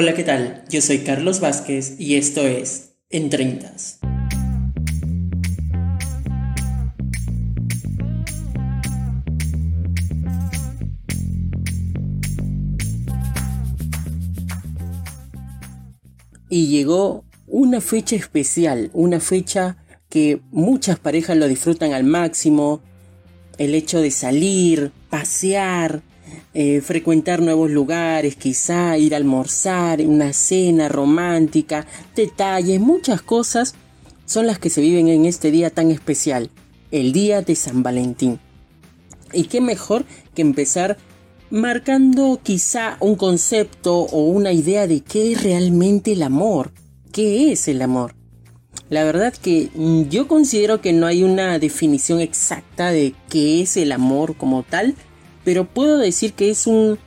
Hola, ¿qué tal? Yo soy Carlos Vázquez y esto es En Treintas. Y llegó una fecha especial, una fecha que muchas parejas lo disfrutan al máximo, el hecho de salir, pasear, eh, frecuentar nuevos lugares, quizá ir a almorzar, una cena romántica, detalles, muchas cosas son las que se viven en este día tan especial, el día de San Valentín. Y qué mejor que empezar marcando quizá un concepto o una idea de qué es realmente el amor, qué es el amor. La verdad que mm, yo considero que no hay una definición exacta de qué es el amor como tal, pero puedo decir que es un,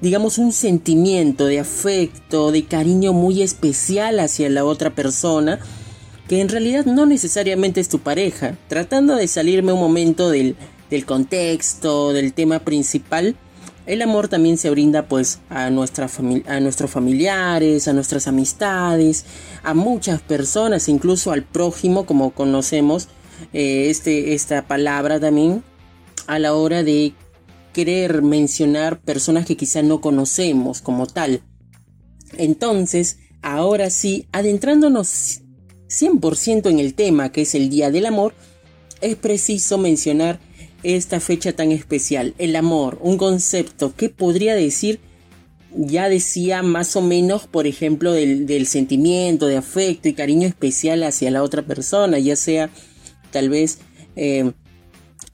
digamos, un sentimiento de afecto, de cariño muy especial hacia la otra persona, que en realidad no necesariamente es tu pareja. Tratando de salirme un momento del, del contexto, del tema principal, el amor también se brinda pues a, nuestra a nuestros familiares, a nuestras amistades, a muchas personas, incluso al prójimo, como conocemos eh, este, esta palabra también, a la hora de querer mencionar personas que quizá no conocemos como tal. Entonces, ahora sí, adentrándonos 100% en el tema que es el Día del Amor, es preciso mencionar esta fecha tan especial. El amor, un concepto que podría decir, ya decía más o menos, por ejemplo, del, sentimiento, de afecto y cariño especial hacia la otra persona, ya sea tal vez, eh,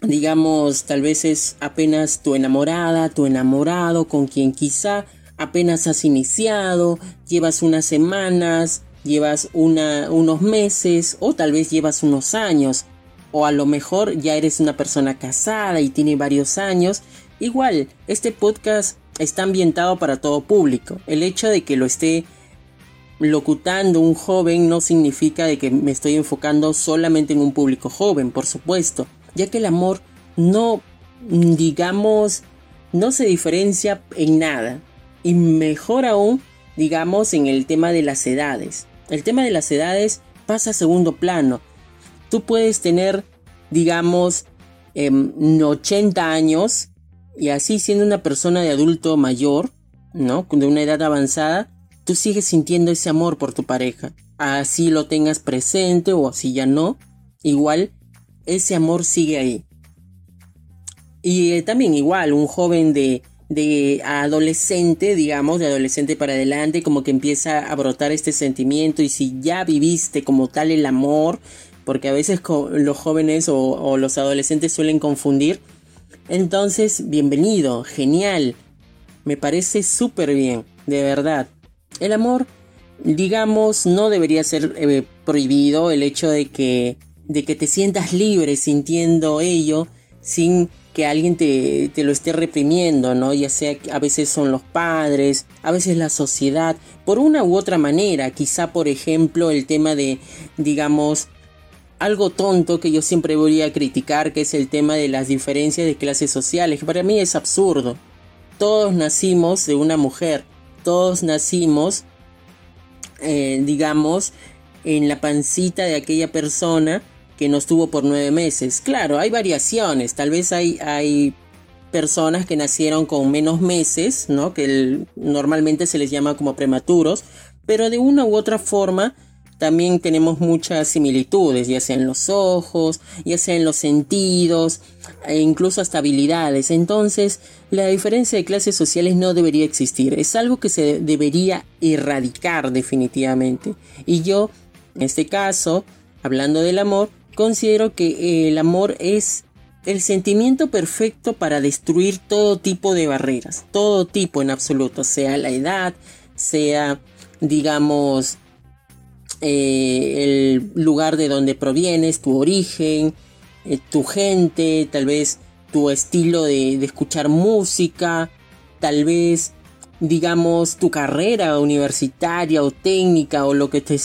digamos, tal vez es apenas tu enamorada, tu enamorado, con quien quizá apenas has iniciado, llevas unas semanas, llevas una, unos meses o tal vez llevas unos años o a lo mejor ya eres una persona casada y tiene varios años, igual, este podcast está ambientado para todo público. El hecho de que lo esté locutando un joven no significa de que me estoy enfocando solamente en un público joven, por supuesto, ya que el amor no, digamos, no se diferencia en nada. Y mejor aún, digamos, en el tema de las edades. El tema de las edades pasa a segundo plano tú puedes tener, digamos, 80 em, años y así siendo una persona de adulto mayor, ¿no? De una edad avanzada, tú sigues sintiendo ese amor por tu pareja. Así lo tengas presente o así ya no, igual ese amor sigue ahí. Y eh, también igual, un joven de, de adolescente, digamos, de adolescente para adelante, como que empieza a brotar este sentimiento y si ya viviste como tal el amor, porque a veces los jóvenes o, los adolescentes suelen confundir. Entonces, bienvenido, genial, me parece súper bien, de verdad. El amor, digamos, no debería ser eh, prohibido el hecho de que, de que te sientas libre sintiendo ello sin que alguien te, te, lo esté reprimiendo, ¿no? Ya sea a veces son los padres, a veces la sociedad, por una u otra manera, quizá por ejemplo el tema de, digamos, algo tonto que yo siempre voy a criticar, que es el tema de las diferencias de clases sociales, que para mí es absurdo. Todos nacimos de una mujer, todos nacimos, eh, digamos, en la pancita de aquella persona que nos tuvo por nueve meses. Claro, hay variaciones, tal vez hay, hay personas que nacieron con menos meses, ¿no? Que normalmente se les llama como prematuros, pero de una u otra forma también tenemos muchas similitudes, ya sea en los ojos, ya sea en los sentidos, e incluso hasta habilidades. Entonces, la diferencia de clases sociales no debería existir. Es algo que se debería erradicar definitivamente. Y yo, en este caso, hablando del amor, considero que el amor es el sentimiento perfecto para destruir todo tipo de barreras, todo tipo en absoluto, sea la edad, sea, digamos, eh, el lugar de donde provienes, tu origen, eh, tu gente, tal vez tu estilo de, escuchar música, tal vez digamos tu carrera universitaria o técnica o lo que te,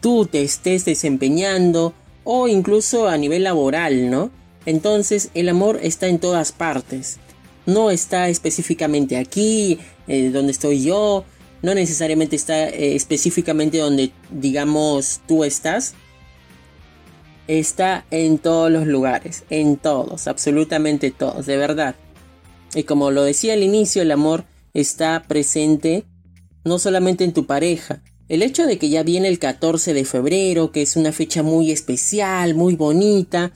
tú te estés desempeñando o incluso a nivel laboral, ¿no? Entonces el amor está en todas partes. No está específicamente aquí, eh, donde estoy yo, no necesariamente está eh, específicamente donde digamos tú estás, está en todos los lugares, en todos, absolutamente todos, de verdad. Y como lo decía al inicio, el amor está presente no solamente en tu pareja. El hecho de que ya viene el 14 de febrero, que es una fecha muy especial, muy bonita,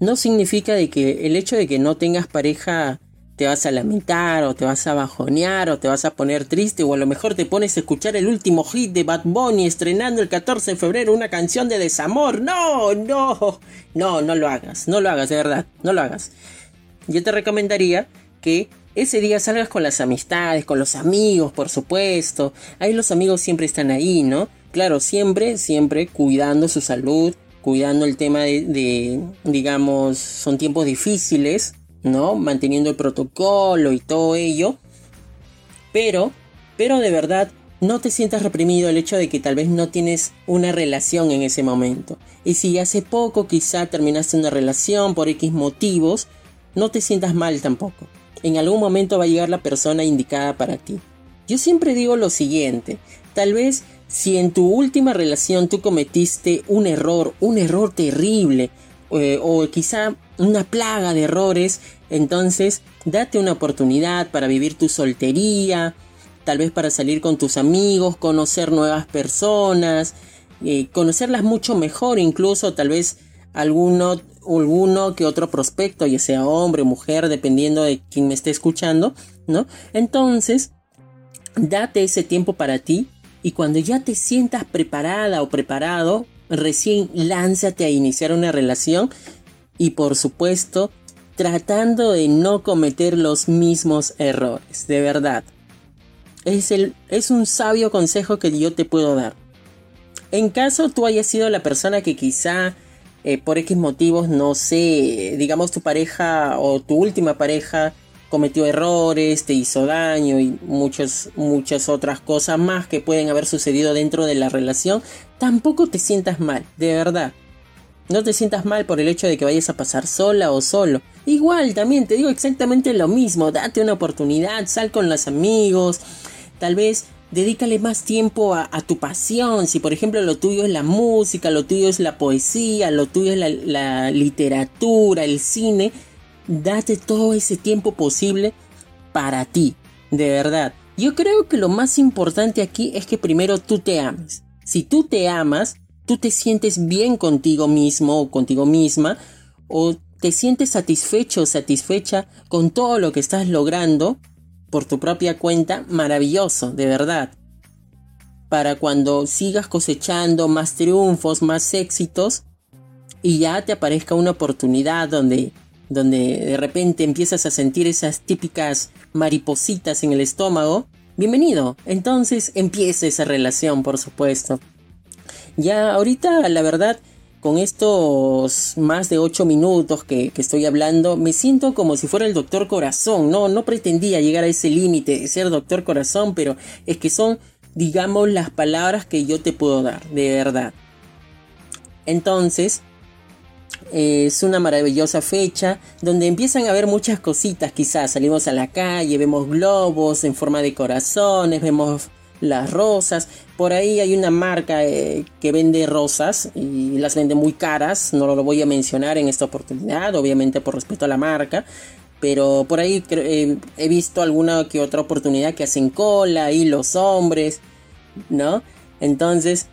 no significa de que el hecho de que no tengas pareja te vas a lamentar o te vas a bajonear o te vas a poner triste o a lo mejor te pones a escuchar el último hit de Bad Bunny estrenando el 14 de febrero una canción de desamor. No, no, no, no lo hagas, no lo hagas, de verdad, no lo hagas. Yo te recomendaría que ese día salgas con las amistades, con los amigos, por supuesto. Ahí los amigos siempre están ahí, ¿no? Claro, siempre, siempre cuidando su salud, cuidando el tema de, digamos, son tiempos difíciles, ¿no? Manteniendo el protocolo y todo ello. Pero, pero de verdad, no te sientas reprimido el hecho de que tal vez no tienes una relación en ese momento. Y si hace poco quizá terminaste una relación por X motivos, no te sientas mal tampoco. En algún momento va a llegar la persona indicada para ti. Yo siempre digo lo siguiente, tal vez si en tu última relación tú cometiste un error, un error terrible, eh, o quizá una plaga de errores, entonces date una oportunidad para vivir tu soltería, tal vez para salir con tus amigos, conocer nuevas personas, eh, conocerlas mucho mejor, incluso tal vez alguno, alguno que otro prospecto, ya sea hombre o mujer, dependiendo de quién me esté escuchando, ¿no? Entonces, date ese tiempo para ti y cuando ya te sientas preparada o preparado, recién lánzate a iniciar una relación y por supuesto tratando de no cometer los mismos errores, de verdad. Es, el, es un sabio consejo que yo te puedo dar. En caso tú hayas sido la persona que quizá eh, por X motivos, no sé, digamos tu pareja o tu última pareja cometió errores, te hizo daño y muchas, muchas otras cosas más que pueden haber sucedido dentro de la relación, tampoco te sientas mal, de verdad. No te sientas mal por el hecho de que vayas a pasar sola o solo. Igual, también te digo exactamente lo mismo, date una oportunidad, sal con los amigos, tal vez dedícale más tiempo a, tu pasión. Si por ejemplo lo tuyo es la música, lo tuyo es la poesía, lo tuyo es la literatura, el cine, date todo ese tiempo posible para ti, de verdad. Yo creo que lo más importante aquí es que primero tú te ames. Si tú te amas, tú te sientes bien contigo mismo o contigo misma, o te sientes satisfecho o satisfecha con todo lo que estás logrando por tu propia cuenta, maravilloso, de verdad. Para cuando sigas cosechando más triunfos, más éxitos, y ya te aparezca una oportunidad donde donde de repente empiezas a sentir esas típicas maripositas en el estómago, bienvenido. Entonces empieza esa relación, por supuesto. Ya ahorita, la verdad, con estos más de 8 minutos que, estoy hablando, me siento como si fuera el doctor corazón. No, no pretendía llegar a ese límite ser doctor corazón, pero es que son, digamos, las palabras que yo te puedo dar, de verdad. Entonces, es una maravillosa fecha donde empiezan a haber muchas cositas quizás. Salimos a la calle, vemos globos en forma de corazones, vemos las rosas. Por ahí hay una marca eh, que vende rosas y las vende muy caras. No lo voy a mencionar en esta oportunidad, obviamente por respeto a la marca. Pero por ahí eh, he visto alguna que otra oportunidad que hacen cola y los hombres, ¿no? Entonces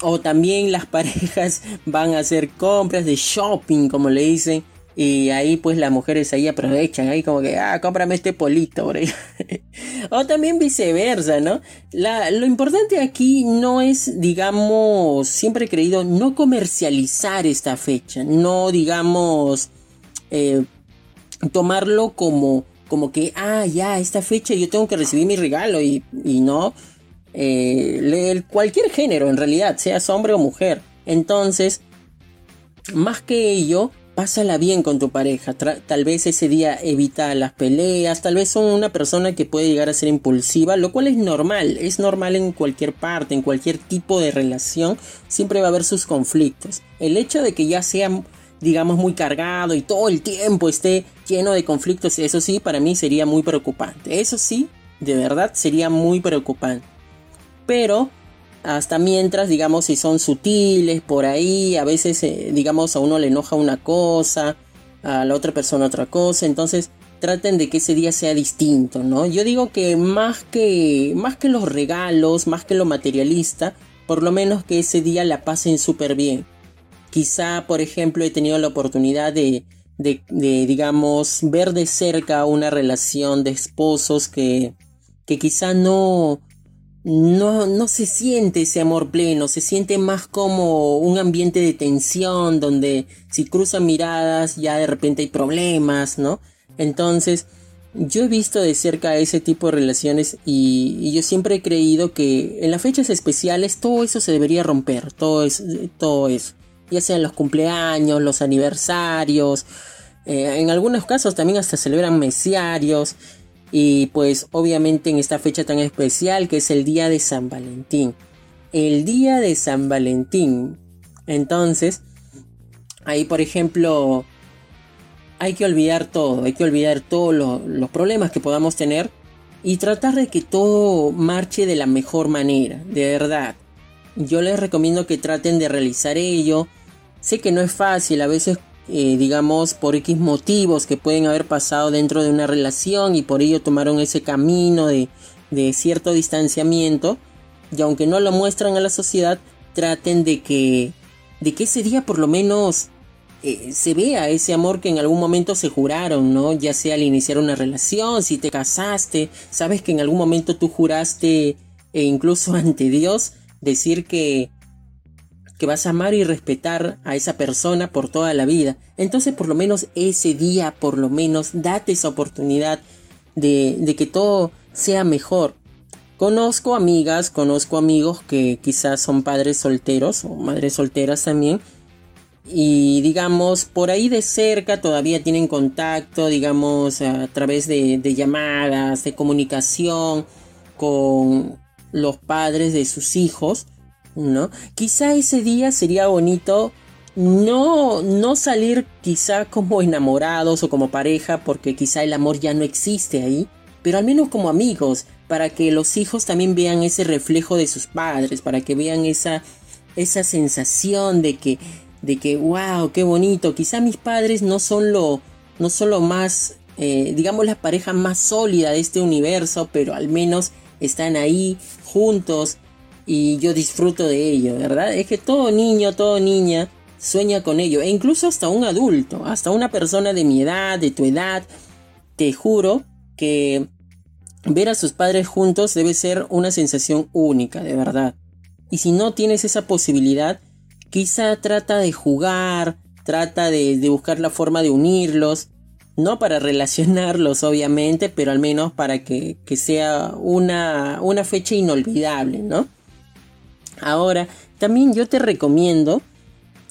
o también las parejas van a hacer compras de shopping, como le dicen. Y ahí pues las mujeres ahí aprovechan, ahí como que, ah, cómprame este polito por ahí. o también viceversa, ¿no? lo importante aquí no es, digamos, siempre he creído, no comercializar esta fecha, no, digamos, eh, tomarlo como, como que, ah, ya, esta fecha yo tengo que recibir mi regalo y, y no eh, cualquier género en realidad, seas hombre o mujer. Entonces, más que ello, pásala bien con tu pareja. tal vez ese día evita las peleas, tal vez son una persona que puede llegar a ser impulsiva, lo cual es normal, es normal en cualquier parte, en cualquier tipo de relación, siempre va a haber sus conflictos. El hecho de que ya sea digamos muy cargado y todo el tiempo esté lleno de conflictos, eso sí, para mí sería muy preocupante. Eso sí, de verdad sería muy preocupante. Pero hasta mientras, digamos, si son sutiles por ahí, a veces, eh, digamos, a uno le enoja una cosa, a la otra persona otra cosa, entonces traten de que ese día sea distinto, ¿no? Yo digo que más que, más que los regalos, más que lo materialista, por lo menos que ese día la pasen súper bien. Quizá, por ejemplo, he tenido la oportunidad de, de, de, digamos, ver de cerca una relación de esposos que, que quizá no, no, no se siente ese amor pleno, se siente más como un ambiente de tensión donde si cruzan miradas ya de repente hay problemas, ¿no? Entonces, yo he visto de cerca ese tipo de relaciones y, yo siempre he creído que en las fechas especiales todo eso se debería romper, todo, todo eso, ya sean los cumpleaños, los aniversarios, eh, en algunos casos también hasta celebran mesiarios y pues obviamente en esta fecha tan especial que es el día de San Valentín. El día de San Valentín. Entonces, ahí por ejemplo, hay que olvidar todo, hay que olvidar todos los problemas que podamos tener y tratar de que todo marche de la mejor manera, de verdad. Yo les recomiendo que traten de realizar ello. Sé que no es fácil, a veces eh, digamos, por X motivos que pueden haber pasado dentro de una relación y por ello tomaron ese camino de, cierto distanciamiento. Y aunque no lo muestran a la sociedad, traten de que, de que ese día por lo menos eh, se vea ese amor que en algún momento se juraron, ¿no? Ya sea al iniciar una relación, si te casaste, sabes que en algún momento tú juraste, e incluso ante Dios, decir que, que vas a amar y respetar a esa persona por toda la vida. Entonces por lo menos ese día, por lo menos, date esa oportunidad de, de que todo sea mejor. Conozco amigas, conozco amigos que quizás son padres solteros o madres solteras también. Y digamos, por ahí de cerca todavía tienen contacto, digamos, a través de, de llamadas, de comunicación con los padres de sus hijos ¿no? Quizá ese día sería bonito no, no salir quizá como enamorados o como pareja porque quizá el amor ya no existe ahí, pero al menos como amigos, para que los hijos también vean ese reflejo de sus padres, para que vean esa, esa sensación de que, de que, wow, qué bonito, quizá mis padres no son lo, no son lo más, eh, digamos, la pareja más sólida de este universo, pero al menos están ahí juntos, y yo disfruto de ello, ¿verdad? Es que todo niño, todo niña sueña con ello, e incluso hasta un adulto, hasta una persona de mi edad, de tu edad, te juro que ver a sus padres juntos debe ser una sensación única, de verdad. Y si no tienes esa posibilidad, quizá trata de jugar, trata de, buscar la forma de unirlos, no para relacionarlos obviamente, pero al menos para que, que sea una, una fecha inolvidable, ¿no? Ahora, también yo te recomiendo,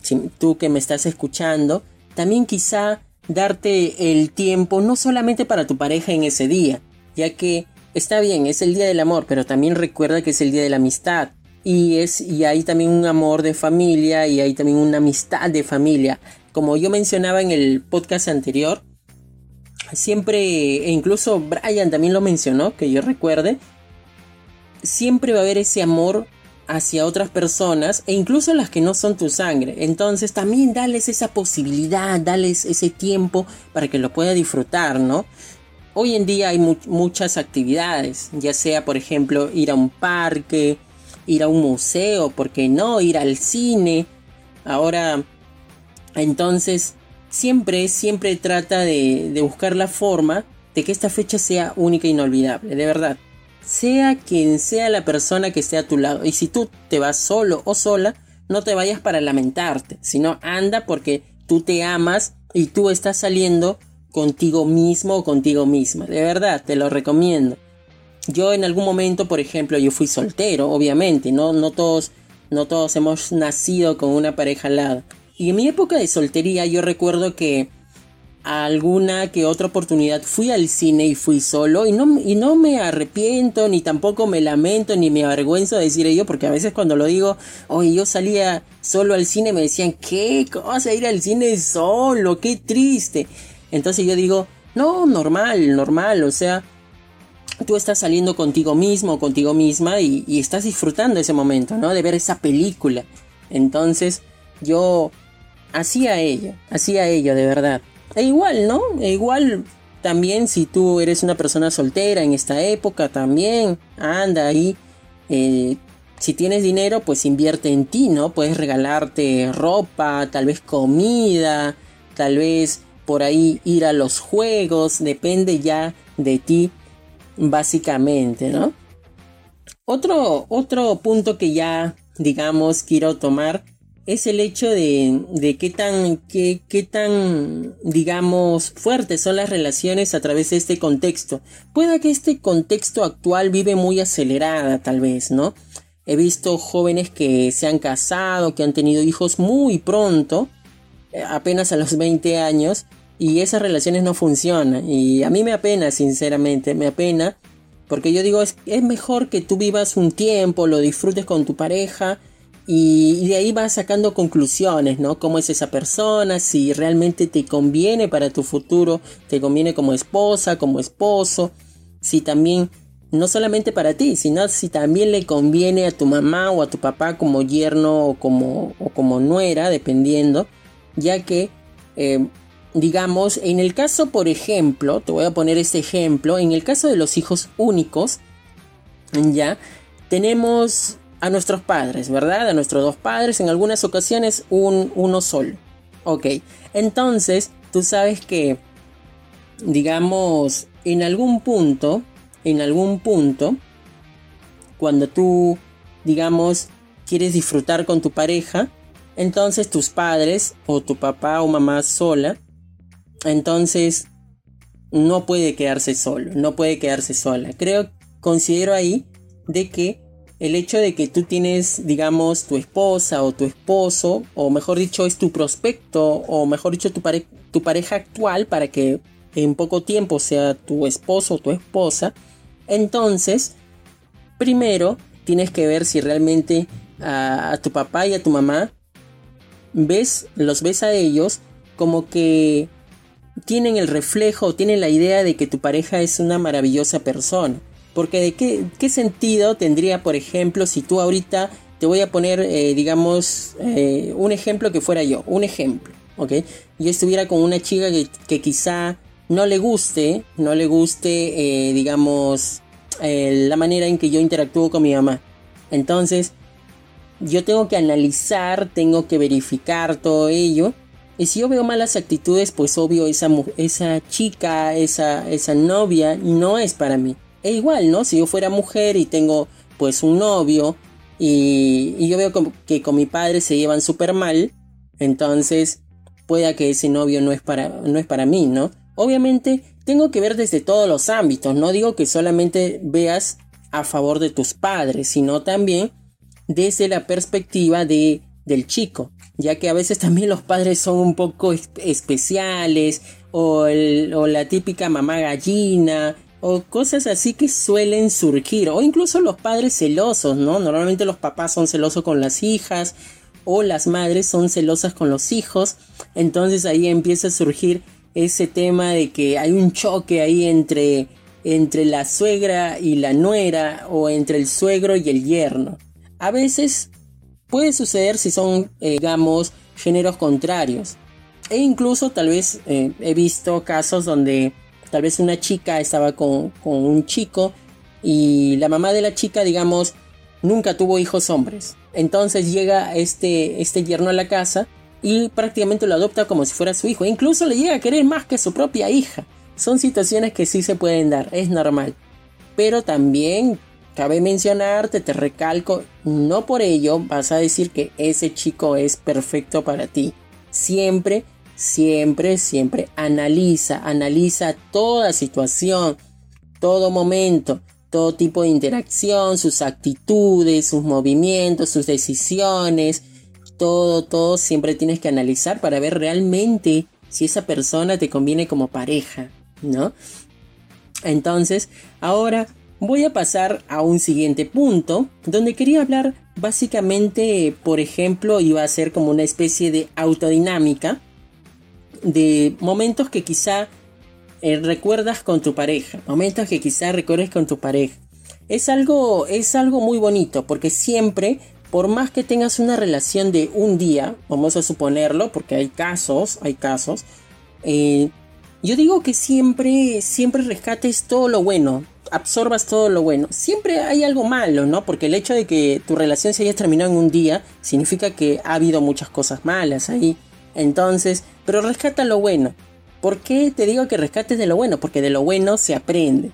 si tú que me estás escuchando, también quizá darte el tiempo no solamente para tu pareja en ese día, ya que está bien, es el día del amor, pero también recuerda que es el día de la amistad. Y, es, y hay también un amor de familia y hay también una amistad de familia. Como yo mencionaba en el podcast anterior, siempre, e incluso Brian también lo mencionó, que yo recuerde, siempre va a haber ese amor hacia otras personas e incluso las que no son tu sangre. Entonces también dales esa posibilidad, dales ese tiempo para que lo pueda disfrutar, ¿no? Hoy en día hay muchas actividades, ya sea por ejemplo ir a un parque, ir a un museo, ¿por qué no? Ir al cine. Ahora, entonces, siempre, siempre trata de, de buscar la forma de que esta fecha sea única e inolvidable, de verdad sea quien sea la persona que esté a tu lado. Y si tú te vas solo o sola, no te vayas para lamentarte, sino anda porque tú te amas y tú estás saliendo contigo mismo o contigo misma. De verdad, te lo recomiendo. Yo en algún momento, por ejemplo, yo fui soltero, obviamente, no, no todos, no todos hemos nacido con una pareja al lado. Y en mi época de soltería yo recuerdo que alguna que otra oportunidad fui al cine y fui solo y no, y no me arrepiento ni tampoco me lamento ni me avergüenzo de decir ello porque a veces cuando lo digo, oye, yo salía solo al cine me decían, ¿qué cosa ir al cine solo? Qué triste. Entonces yo digo, no, normal, normal, o sea, tú estás saliendo contigo mismo contigo misma y, y, estás disfrutando ese momento, ¿no? De ver esa película. Entonces, yo hacía ello, hacía ello de verdad. E igual, ¿no? E igual también si tú eres una persona soltera en esta época, también anda ahí. Eh, si tienes dinero, pues invierte en ti, ¿no? Puedes regalarte ropa, tal vez comida, tal vez por ahí ir a los juegos, depende ya de ti, básicamente, ¿no? Otro, otro punto que ya, digamos, quiero tomar es el hecho de, de qué tan, qué, qué tan, digamos, fuertes son las relaciones a través de este contexto. Puede que este contexto actual vive muy acelerada, tal vez, ¿no? He visto jóvenes que se han casado, que han tenido hijos muy pronto, eh, apenas a los 20 años, y esas relaciones no funcionan. Y a mí me apena, sinceramente, me apena, porque yo digo, es mejor que tú vivas un tiempo, lo disfrutes con tu pareja, y, de ahí vas sacando conclusiones, ¿no? Cómo es esa persona, si realmente te conviene para tu futuro, te conviene como esposa, como esposo, si también, no solamente para ti, sino si también le conviene a tu mamá o a tu papá como yerno o como, o como nuera, dependiendo, ya que, eh, digamos, en el caso, por ejemplo, te voy a poner este ejemplo, en el caso de los hijos únicos, ya, tenemos a nuestros padres, ¿verdad? A nuestros dos padres, en algunas ocasiones un, uno solo. Ok, entonces tú sabes que, digamos, en algún punto, en algún punto, cuando tú, digamos, quieres disfrutar con tu pareja, entonces tus padres o tu papá o mamá sola, entonces no puede quedarse solo, no puede quedarse sola. Creo, considero ahí de que el hecho de que tú tienes, digamos, tu esposa o tu esposo, o mejor dicho, es tu prospecto, o mejor dicho, tu, pareja actual, para que en poco tiempo sea tu esposo o tu esposa, entonces, primero tienes que ver si realmente a, a tu papá y a tu mamá ves, los ves a ellos como que tienen el reflejo, tienen la idea de que tu pareja es una maravillosa persona. Porque de qué, qué sentido tendría, por ejemplo, si tú ahorita te voy a poner, eh, digamos, eh, un ejemplo que fuera yo, un ejemplo, ¿ok? Yo estuviera con una chica que, quizá no le guste, no le guste, eh, digamos, la manera en que yo interactúo con mi mamá. Entonces, yo tengo que analizar, tengo que verificar todo ello. Y si yo veo malas actitudes, pues obvio esa, esa chica, esa, esa novia no es para mí. E igual, ¿no? Si yo fuera mujer y tengo pues un novio y, yo veo que con mi padre se llevan súper mal, entonces pueda que ese novio no es, para, no es para mí, ¿no? Obviamente tengo que ver desde todos los ámbitos, no digo que solamente veas a favor de tus padres, sino también desde la perspectiva de, del chico, ya que a veces también los padres son un poco especiales o, o la típica mamá gallina o cosas así que suelen surgir, o incluso los padres celosos, ¿no? Normalmente los papás son celosos con las hijas, o las madres son celosas con los hijos, entonces ahí empieza a surgir ese tema de que hay un choque ahí entre, entre la suegra y la nuera, o entre el suegro y el yerno. A veces puede suceder si son, eh, digamos, géneros contrarios. E incluso tal vez eh, he visto casos donde tal vez una chica estaba con, un chico y la mamá de la chica, digamos, nunca tuvo hijos hombres. Entonces llega este, este yerno a la casa y prácticamente lo adopta como si fuera su hijo. incluso le llega a querer más que su propia hija. Son situaciones que sí se pueden dar, es normal. Pero también cabe mencionarte, te recalco, no por ello vas a decir que ese chico es perfecto para ti. Siempre Siempre, siempre analiza, analiza toda situación, todo momento, todo tipo de interacción, sus actitudes, sus movimientos, sus decisiones, todo, todo siempre tienes que analizar para ver realmente si esa persona te conviene como pareja, ¿no? Entonces, ahora voy a pasar a un siguiente punto donde quería hablar básicamente, por ejemplo, iba a ser como una especie de autodinámica de momentos que quizá eh, recuerdas con tu pareja, momentos que quizás recuerdes con tu pareja. Es algo, es algo muy bonito porque siempre, por más que tengas una relación de un día, vamos a suponerlo, porque hay casos, hay casos, eh, yo digo que siempre, siempre rescates todo lo bueno, absorbas todo lo bueno. Siempre hay algo malo, ¿no? Porque el hecho de que tu relación se haya terminado en un día significa que ha habido muchas cosas malas ahí. Entonces, pero rescata lo bueno. ¿Por qué te digo que rescates de lo bueno? Porque de lo bueno se aprende.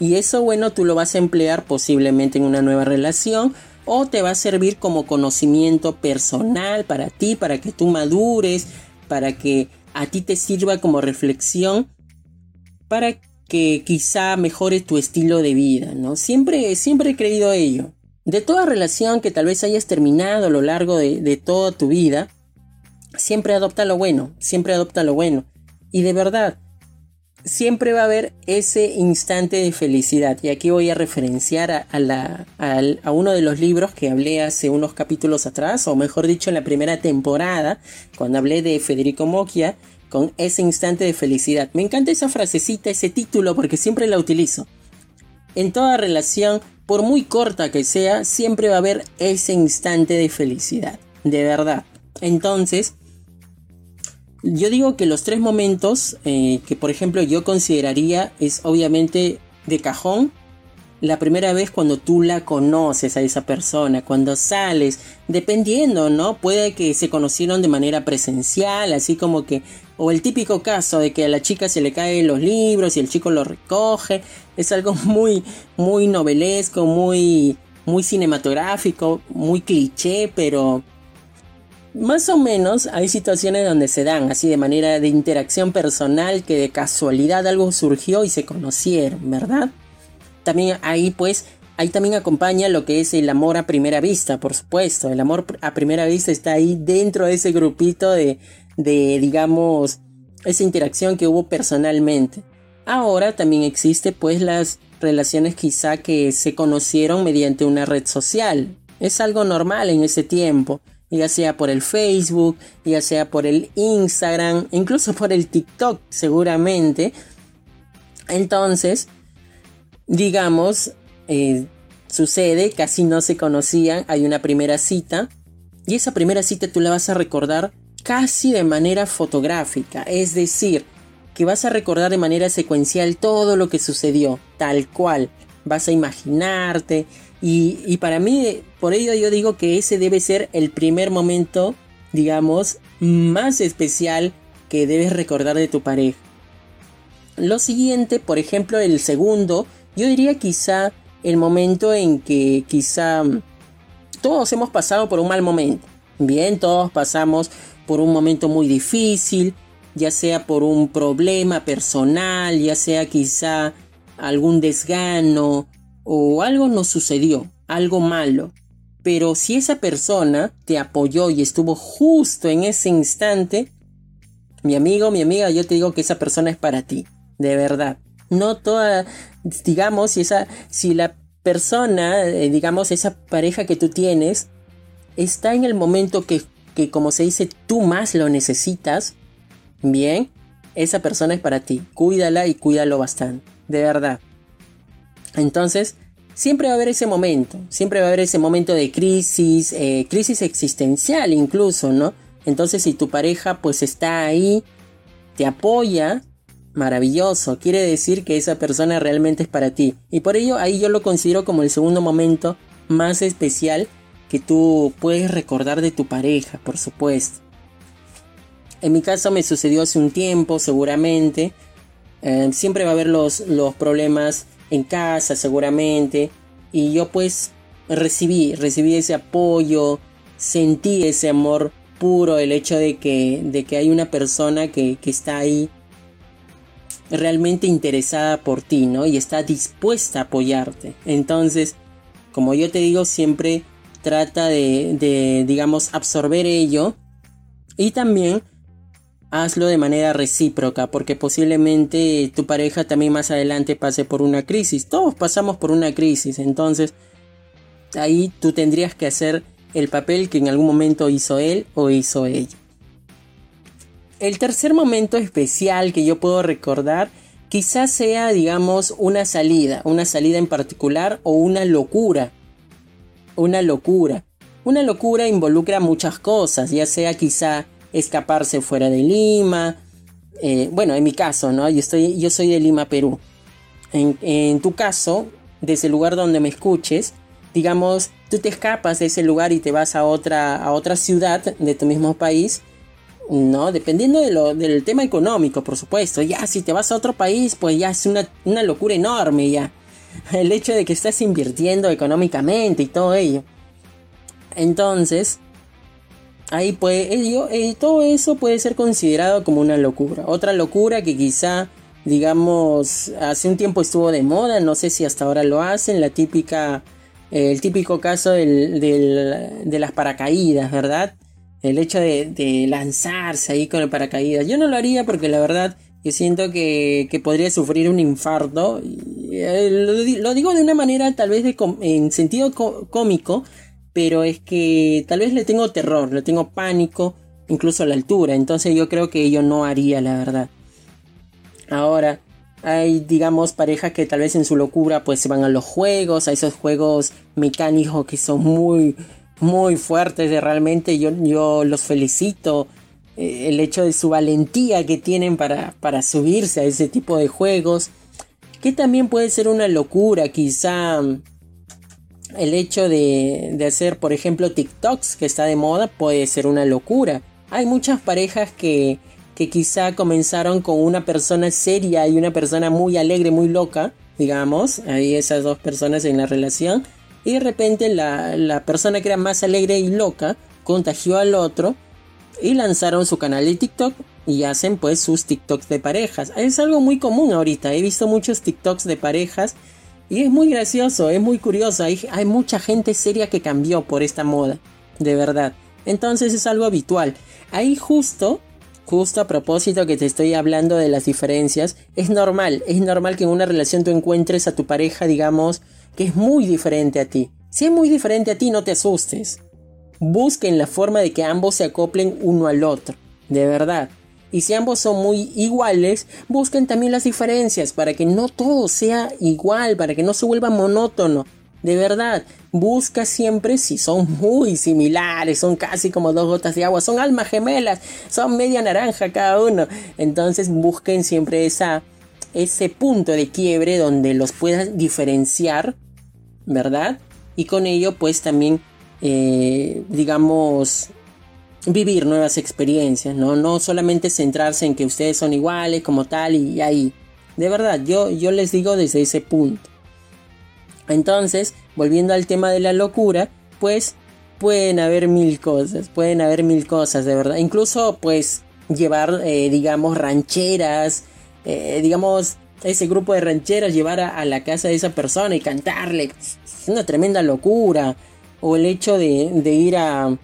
Y eso bueno tú lo vas a emplear posiblemente en una nueva relación o te va a servir como conocimiento personal para ti, para que tú madures, para que a ti te sirva como reflexión, para que quizá mejore tu estilo de vida, ¿no? Siempre, siempre he creído ello. De toda relación que tal vez hayas terminado a lo largo de, de toda tu vida, siempre adopta lo bueno, siempre adopta lo bueno. Y de verdad, siempre va a haber ese instante de felicidad. Y aquí voy a referenciar a, uno de los libros que hablé hace unos capítulos atrás, o mejor dicho, en la primera temporada, cuando hablé de Federico Mocchia, con ese instante de felicidad. Me encanta esa frasecita, ese título, porque siempre la utilizo. En toda relación, por muy corta que sea, siempre va a haber ese instante de felicidad. De verdad. Entonces, yo digo que los tres momentos eh, que por ejemplo yo consideraría es obviamente de cajón. La primera vez cuando tú la conoces a esa persona, cuando sales, dependiendo, ¿no? Puede que se conocieron de manera presencial, así como que, o el típico caso de que a la chica se le caen los libros y el chico lo recoge, es algo muy, muy novelesco, muy, muy cinematográfico, muy cliché, pero más o menos hay situaciones donde se dan así de manera de interacción personal que de casualidad algo surgió y se conocieron, ¿verdad? También ahí pues, ahí también acompaña lo que es el amor a primera vista, por supuesto. El amor a primera vista está ahí dentro de ese grupito de, de digamos, esa interacción que hubo personalmente. Ahora también existe pues las relaciones quizá que se conocieron mediante una red social. Es algo normal en ese tiempo ya sea por el Facebook, ya sea por el Instagram, incluso por el TikTok seguramente. Entonces, digamos, eh, sucede, casi no se conocían, hay una primera cita y esa primera cita tú la vas a recordar casi de manera fotográfica, es decir, que vas a recordar de manera secuencial todo lo que sucedió, tal cual, vas a imaginarte, y, para mí, por ello yo digo que ese debe ser el primer momento, digamos, más especial que debes recordar de tu pareja. Lo siguiente, por ejemplo, el segundo, yo diría quizá el momento en que quizá todos hemos pasado por un mal momento. Bien, todos pasamos por un momento muy difícil, ya sea por un problema personal, ya sea quizá algún desgano, o algo nos sucedió, algo malo. Pero si esa persona te apoyó y estuvo justo en ese instante, mi amigo, mi amiga, yo te digo que esa persona es para ti, de verdad. No toda, digamos, si esa, si la persona, eh, digamos, esa pareja que tú tienes, está en el momento que, que, como se dice, tú más lo necesitas, bien, esa persona es para ti. Cuídala y cuídalo bastante, de verdad. Entonces, siempre va a haber ese momento, siempre va a haber ese momento de crisis, eh, crisis existencial incluso, ¿no? Entonces, si tu pareja pues está ahí, te apoya, maravilloso, quiere decir que esa persona realmente es para ti. Y por ello ahí yo lo considero como el segundo momento más especial que tú puedes recordar de tu pareja, por supuesto. En mi caso me sucedió hace un tiempo, seguramente. Eh, siempre va a haber los, los problemas en casa seguramente. Y yo pues recibí, recibí ese apoyo, sentí ese amor puro, el hecho de que, de que hay una persona que, que está ahí realmente interesada por ti, ¿no? Y está dispuesta a apoyarte. Entonces, como yo te digo, siempre trata de, de digamos, absorber ello. Y también hazlo de manera recíproca, porque posiblemente tu pareja también más adelante pase por una crisis. Todos pasamos por una crisis, entonces ahí tú tendrías que hacer el papel que en algún momento hizo él o hizo ella. El tercer momento especial que yo puedo recordar quizás sea, digamos, una salida, una salida en particular o una locura. Una locura. Una locura involucra muchas cosas, ya sea quizá escaparse fuera de Lima. Eh, bueno, en mi caso, ¿no? Yo, estoy, yo soy de Lima, Perú. En, tu caso, desde el lugar donde me escuches, digamos, tú te escapas de ese lugar y te vas a otra, a otra ciudad de tu mismo país, ¿no? Dependiendo de lo, del tema económico, por supuesto. Ya, si te vas a otro país, pues ya es una, una locura enorme ya. El hecho de que estás invirtiendo económicamente y todo ello. Entonces, ahí puede, eh, todo eso puede ser considerado como una locura. Otra locura que quizá, digamos, hace un tiempo estuvo de moda, no sé si hasta ahora lo hacen, la típica el típico caso de las paracaídas, ¿verdad? El hecho de, lanzarse ahí con el paracaídas. Yo no lo haría porque la verdad que siento que, podría sufrir un infarto. Eh, lo, digo de una manera tal vez de, en sentido cómico, pero es que tal vez le tengo terror, le tengo pánico, incluso a la altura. Entonces yo creo que yo no haría, la verdad. Ahora, hay, digamos, parejas que tal vez en su locura pues se van a los juegos, a esos juegos mecánicos que son muy, muy fuertes de realmente. Yo, yo los felicito. Eh, el hecho de su valentía que tienen para, para subirse a ese tipo de juegos. Que también puede ser una locura, quizá el hecho de, de hacer, por ejemplo, TikToks que está de moda puede ser una locura. Hay muchas parejas que, que quizá comenzaron con una persona seria y una persona muy alegre, muy loca, digamos, ahí esas dos personas en la relación, y de repente la, persona que era más alegre y loca contagió al otro y lanzaron su canal de TikTok y hacen pues sus TikToks de parejas. Es algo muy común ahorita, he visto muchos TikToks de parejas y es muy gracioso, es muy curioso, hay, mucha gente seria que cambió por esta moda, de verdad. Entonces es algo habitual. Ahí justo justo a propósito que te estoy hablando de las diferencias, es normal, es normal que en una relación tú encuentres a tu pareja, digamos, que es muy diferente a ti. Si es muy diferente a ti, no te asustes. Busquen la forma de que ambos se acoplen uno al otro, de verdad. Y si ambos son muy iguales, busquen también las diferencias para que no todo sea igual, para que no se vuelva monótono. De verdad, busca siempre si son muy similares, son casi como dos gotas de agua, son almas gemelas, son media naranja cada uno. Entonces busquen siempre esa, ese punto de quiebre donde los puedas diferenciar, ¿verdad? Y con ello pues también, eh, digamos, vivir nuevas experiencias, ¿no? No solamente centrarse en que ustedes son iguales como tal y ahí. De verdad, yo, yo les digo desde ese punto. Entonces, volviendo al tema de la locura, pues pueden haber mil cosas, pueden haber mil cosas de verdad. Incluso pues llevar, eh, digamos, rancheras, eh, digamos, ese grupo de rancheras, llevar a, la casa de esa persona y cantarle. Es una tremenda locura. O el hecho de, ir a...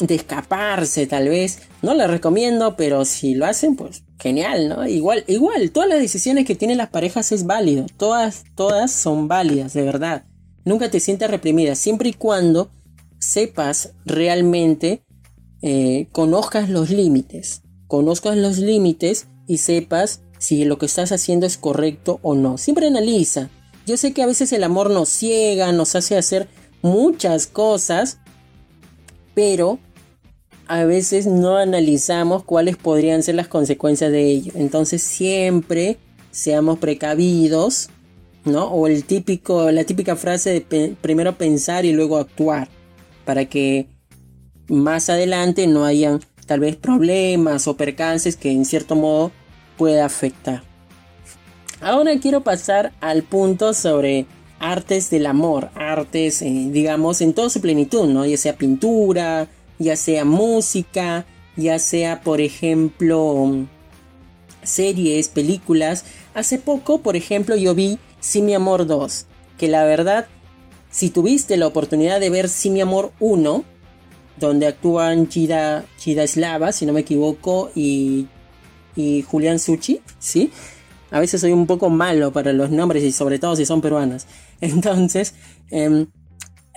de escaparse tal vez. No lo recomiendo, pero si lo hacen, pues genial, ¿no? Igual, igual, todas las decisiones que tienen las parejas es válido. Todas, todas son válidas, de verdad. Nunca te sientas reprimida, siempre y cuando sepas realmente, eh, conozcas los límites. Conozcas los límites y sepas si lo que estás haciendo es correcto o no. Siempre analiza. Yo sé que a veces el amor nos ciega, nos hace hacer muchas cosas, pero a veces no analizamos cuáles podrían ser las consecuencias de ello. Entonces siempre seamos precavidos, ¿no? O el típico, la típica frase de primero pensar y luego actuar, para que más adelante no hayan tal vez problemas o percances que en cierto modo pueda afectar. Ahora quiero pasar al punto sobre artes del amor, artes, eh, digamos, en toda su plenitud, ¿no? Ya sea pintura, ya sea música, ya sea por ejemplo series, películas. Hace poco, por ejemplo, yo vi Si mi amor 2, que la verdad, si tuviste la oportunidad de ver Si mi amor 1, donde actúan Chida, Chida Slava, si no me equivoco, y, y Julián Suchi, ¿sí? A veces soy un poco malo para los nombres y sobre todo si son peruanas. Entonces, em,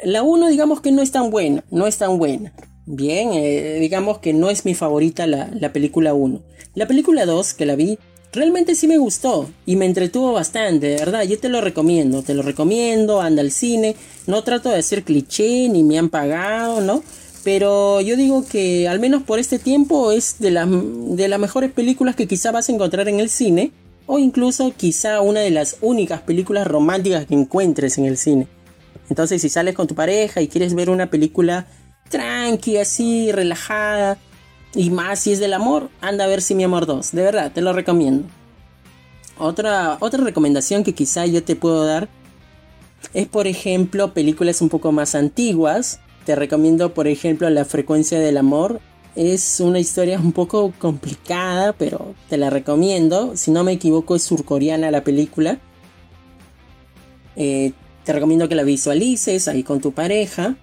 la 1 digamos que no es tan buena, no es tan buena. Bien, eh, digamos que no es mi favorita la, película 1. La película 2, que la vi realmente sí me gustó y me entretuvo bastante, de verdad. Yo te lo recomiendo, te lo recomiendo, anda al cine. No trato de hacer cliché ni me han pagado, ¿no? Pero yo digo que al menos por este tiempo es de las, de las mejores películas que quizá vas a encontrar en el cine. O incluso quizá una de las únicas películas románticas que encuentres en el cine. Entonces si sales con tu pareja y quieres ver una película tranqui, así, relajada, y más si es del amor, anda a ver si mi amor 2. De verdad, te lo recomiendo. Otra, otra recomendación que quizá yo te puedo dar es, por ejemplo, películas un poco más antiguas. Te recomiendo, por ejemplo, La frecuencia del amor. Es una historia un poco complicada, pero te la recomiendo. Si no me equivoco, es surcoreana la película. Eh, te recomiendo que la visualices ahí con tu pareja.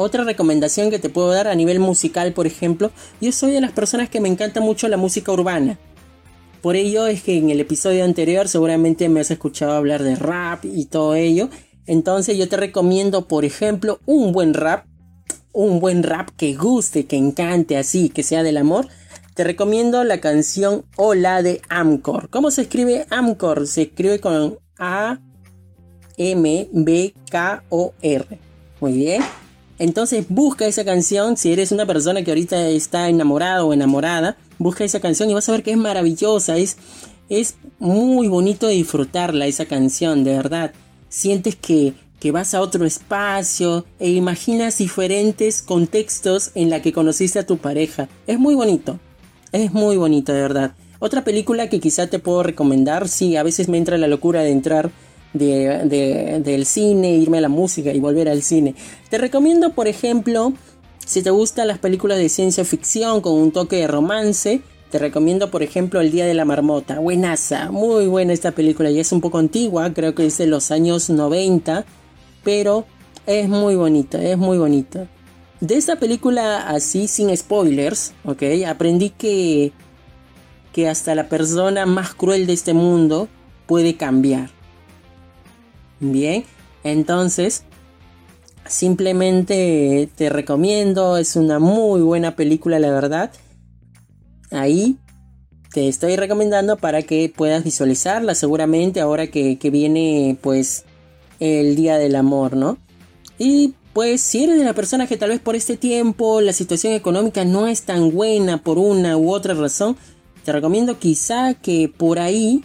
Otra recomendación que te puedo dar a nivel musical, por ejemplo, yo soy de las personas que me encanta mucho la música urbana. Por ello es que en el episodio anterior seguramente me has escuchado hablar de rap y todo ello. Entonces yo te recomiendo, por ejemplo, un buen rap. Un buen rap que guste, que encante así, que sea del amor. Te recomiendo la canción Hola de Amcor. ¿Cómo se escribe Amcor? Se escribe con A M B K O R. Muy bien. Entonces busca esa canción, si eres una persona que ahorita está enamorado o enamorada, busca esa canción y vas a ver que es maravillosa, es, es muy bonito disfrutarla esa canción, de verdad. Sientes que, que vas a otro espacio e imaginas diferentes contextos en la que conociste a tu pareja. Es muy bonito, es muy bonito, de verdad. Otra película que quizá te puedo recomendar, sí, a veces me entra la locura de entrar de, del cine, irme a la música y volver al cine. Te recomiendo, por ejemplo, si te gustan las películas de ciencia ficción con un toque de romance, te recomiendo, por ejemplo, El Día de la Marmota. Buenaza, muy buena esta película. Ya es un poco antigua, creo que es de los años 90, pero es muy bonita, es muy bonita. De esta película así, sin spoilers, ok, aprendí que, que hasta la persona más cruel de este mundo puede cambiar. Bien, entonces simplemente te recomiendo, es una muy buena película la verdad. Ahí te estoy recomendando para que puedas visualizarla seguramente ahora que, que viene pues el Día del Amor, ¿no? Y pues si eres de la persona que tal vez por este tiempo la situación económica no es tan buena por una u otra razón, te recomiendo quizá que por ahí,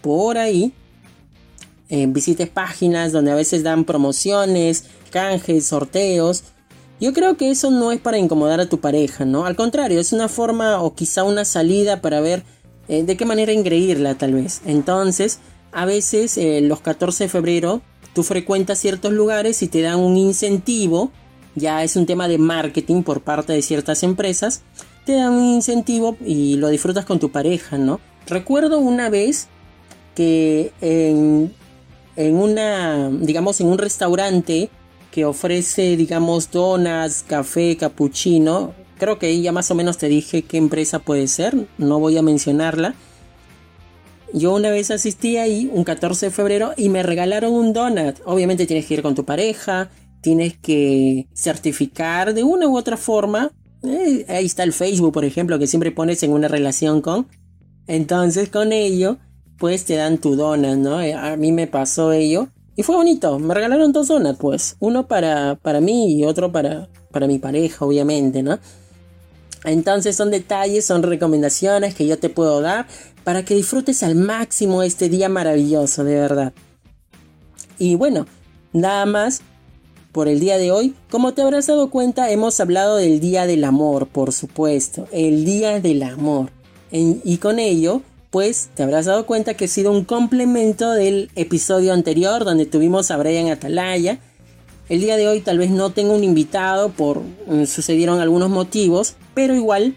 por ahí, eh, visites páginas donde a veces dan promociones, canjes, sorteos. Yo creo que eso no es para incomodar a tu pareja, ¿no? Al contrario, es una forma o quizá una salida para ver eh, de qué manera ingreírla tal vez. Entonces, a veces eh, los 14 de febrero tú frecuentas ciertos lugares y te dan un incentivo, ya es un tema de marketing por parte de ciertas empresas, te dan un incentivo y lo disfrutas con tu pareja, ¿no? Recuerdo una vez que en en una, digamos, en un restaurante que ofrece, digamos, donas, café, cappuccino. Creo que ahí ya más o menos te dije qué empresa puede ser, no voy a mencionarla. Yo una vez asistí ahí, un 14 de febrero, y me regalaron un donut. Obviamente tienes que ir con tu pareja, tienes que certificar de una u otra forma. Eh, ahí está el Facebook, por ejemplo, que siempre pones en una relación con. Entonces, con ello, pues te dan tu donut, ¿no? Eh, a mí me pasó ello. Y fue bonito, me regalaron dos donuts, pues. Uno para, para mí y otro para, para mi pareja, obviamente, ¿no? Entonces son detalles, son recomendaciones que yo te puedo dar para que disfrutes al máximo este día maravilloso, de verdad. Y bueno, nada más por el día de hoy. Como te habrás dado cuenta, hemos hablado del Día del Amor, por supuesto. El Día del Amor. y con ello pues te habrás dado cuenta que ha sido un complemento del episodio anterior donde tuvimos a Brian Atalaya. El día de hoy tal vez no tengo un invitado por mm, sucedieron algunos motivos, pero igual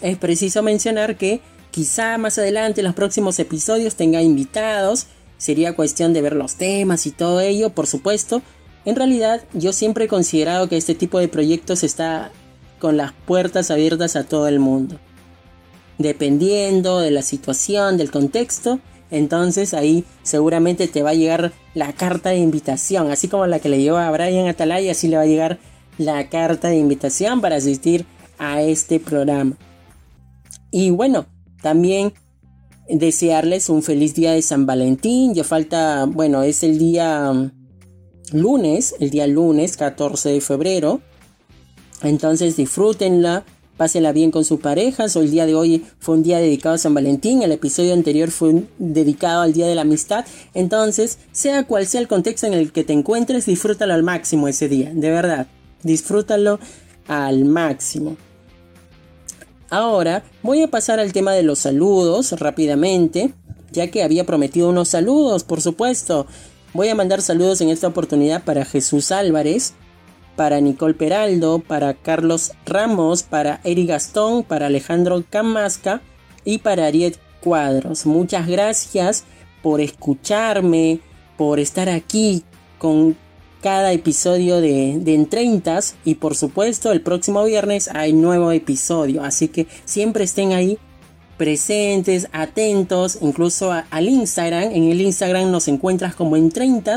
es preciso mencionar que quizá más adelante en los próximos episodios tenga invitados. Sería cuestión de ver los temas y todo ello, por supuesto. En realidad yo siempre he considerado que este tipo de proyectos está con las puertas abiertas a todo el mundo dependiendo de la situación, del contexto, entonces ahí seguramente te va a llegar la carta de invitación, así como la que le llegó a Brian Atalaya, así le va a llegar la carta de invitación para asistir a este programa. Y bueno, También desearles un feliz día de San Valentín. Ya falta, bueno, es el día mm, lunes, el día lunes 14 de febrero. Entonces disfrútenla, pásenla bien con sus parejas. O el día de hoy fue un día dedicado a San Valentín. El episodio anterior fue dedicado al Día de la Amistad. Entonces, sea cual sea el contexto en el que te encuentres, disfrútalo al máximo ese día. De verdad, disfrútalo al máximo. Ahora voy a pasar al tema de los saludos rápidamente, ya que había prometido unos saludos, por supuesto. Voy a mandar saludos en esta oportunidad para Jesús Álvarez, para Nicole Peraldo, para Carlos Ramos, para Eri Gastón, para Alejandro Camasca y para Ariet Cuadros. Muchas gracias por escucharme, por estar aquí con cada episodio de, de En 30 y por supuesto el próximo viernes hay nuevo episodio. Así que siempre estén ahí presentes, atentos, incluso al Instagram. En el Instagram nos encuentras como en 30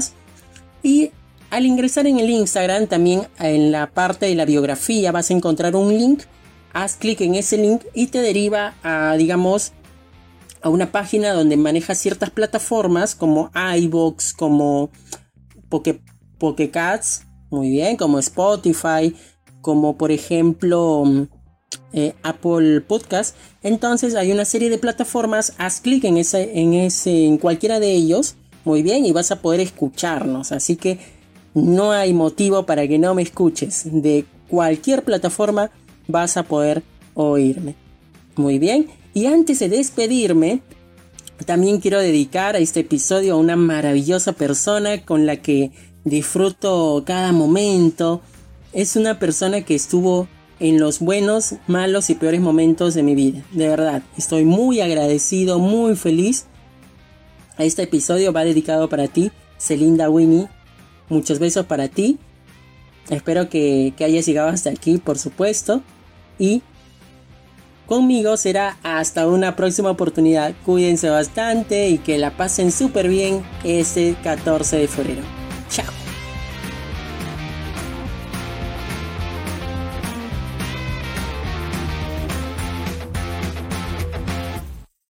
y al ingresar en el Instagram también en la parte de la biografía vas a encontrar un link. Haz clic en ese link y te deriva a, digamos, a una página donde maneja ciertas plataformas como iBox, como Poké Cats, muy bien, como Spotify, como por ejemplo eh, Apple Podcast. Entonces hay una serie de plataformas, haz clic en ese, en ese, en cualquiera de ellos, muy bien, y vas a poder escucharnos. Así que no hay motivo para que no me escuches. De cualquier plataforma vas a poder oírme. Muy bien. Y antes de despedirme, también quiero dedicar a este episodio a una maravillosa persona con la que disfruto cada momento. Es una persona que estuvo en los buenos, malos y peores momentos de mi vida. De verdad, estoy muy agradecido, muy feliz. Este episodio va dedicado para ti, Celinda Winnie. Muchos besos para ti. Espero que, hayas llegado hasta aquí, por supuesto. Y conmigo será hasta una próxima oportunidad. Cuídense bastante y que la pasen súper bien este 14 de febrero. Chao.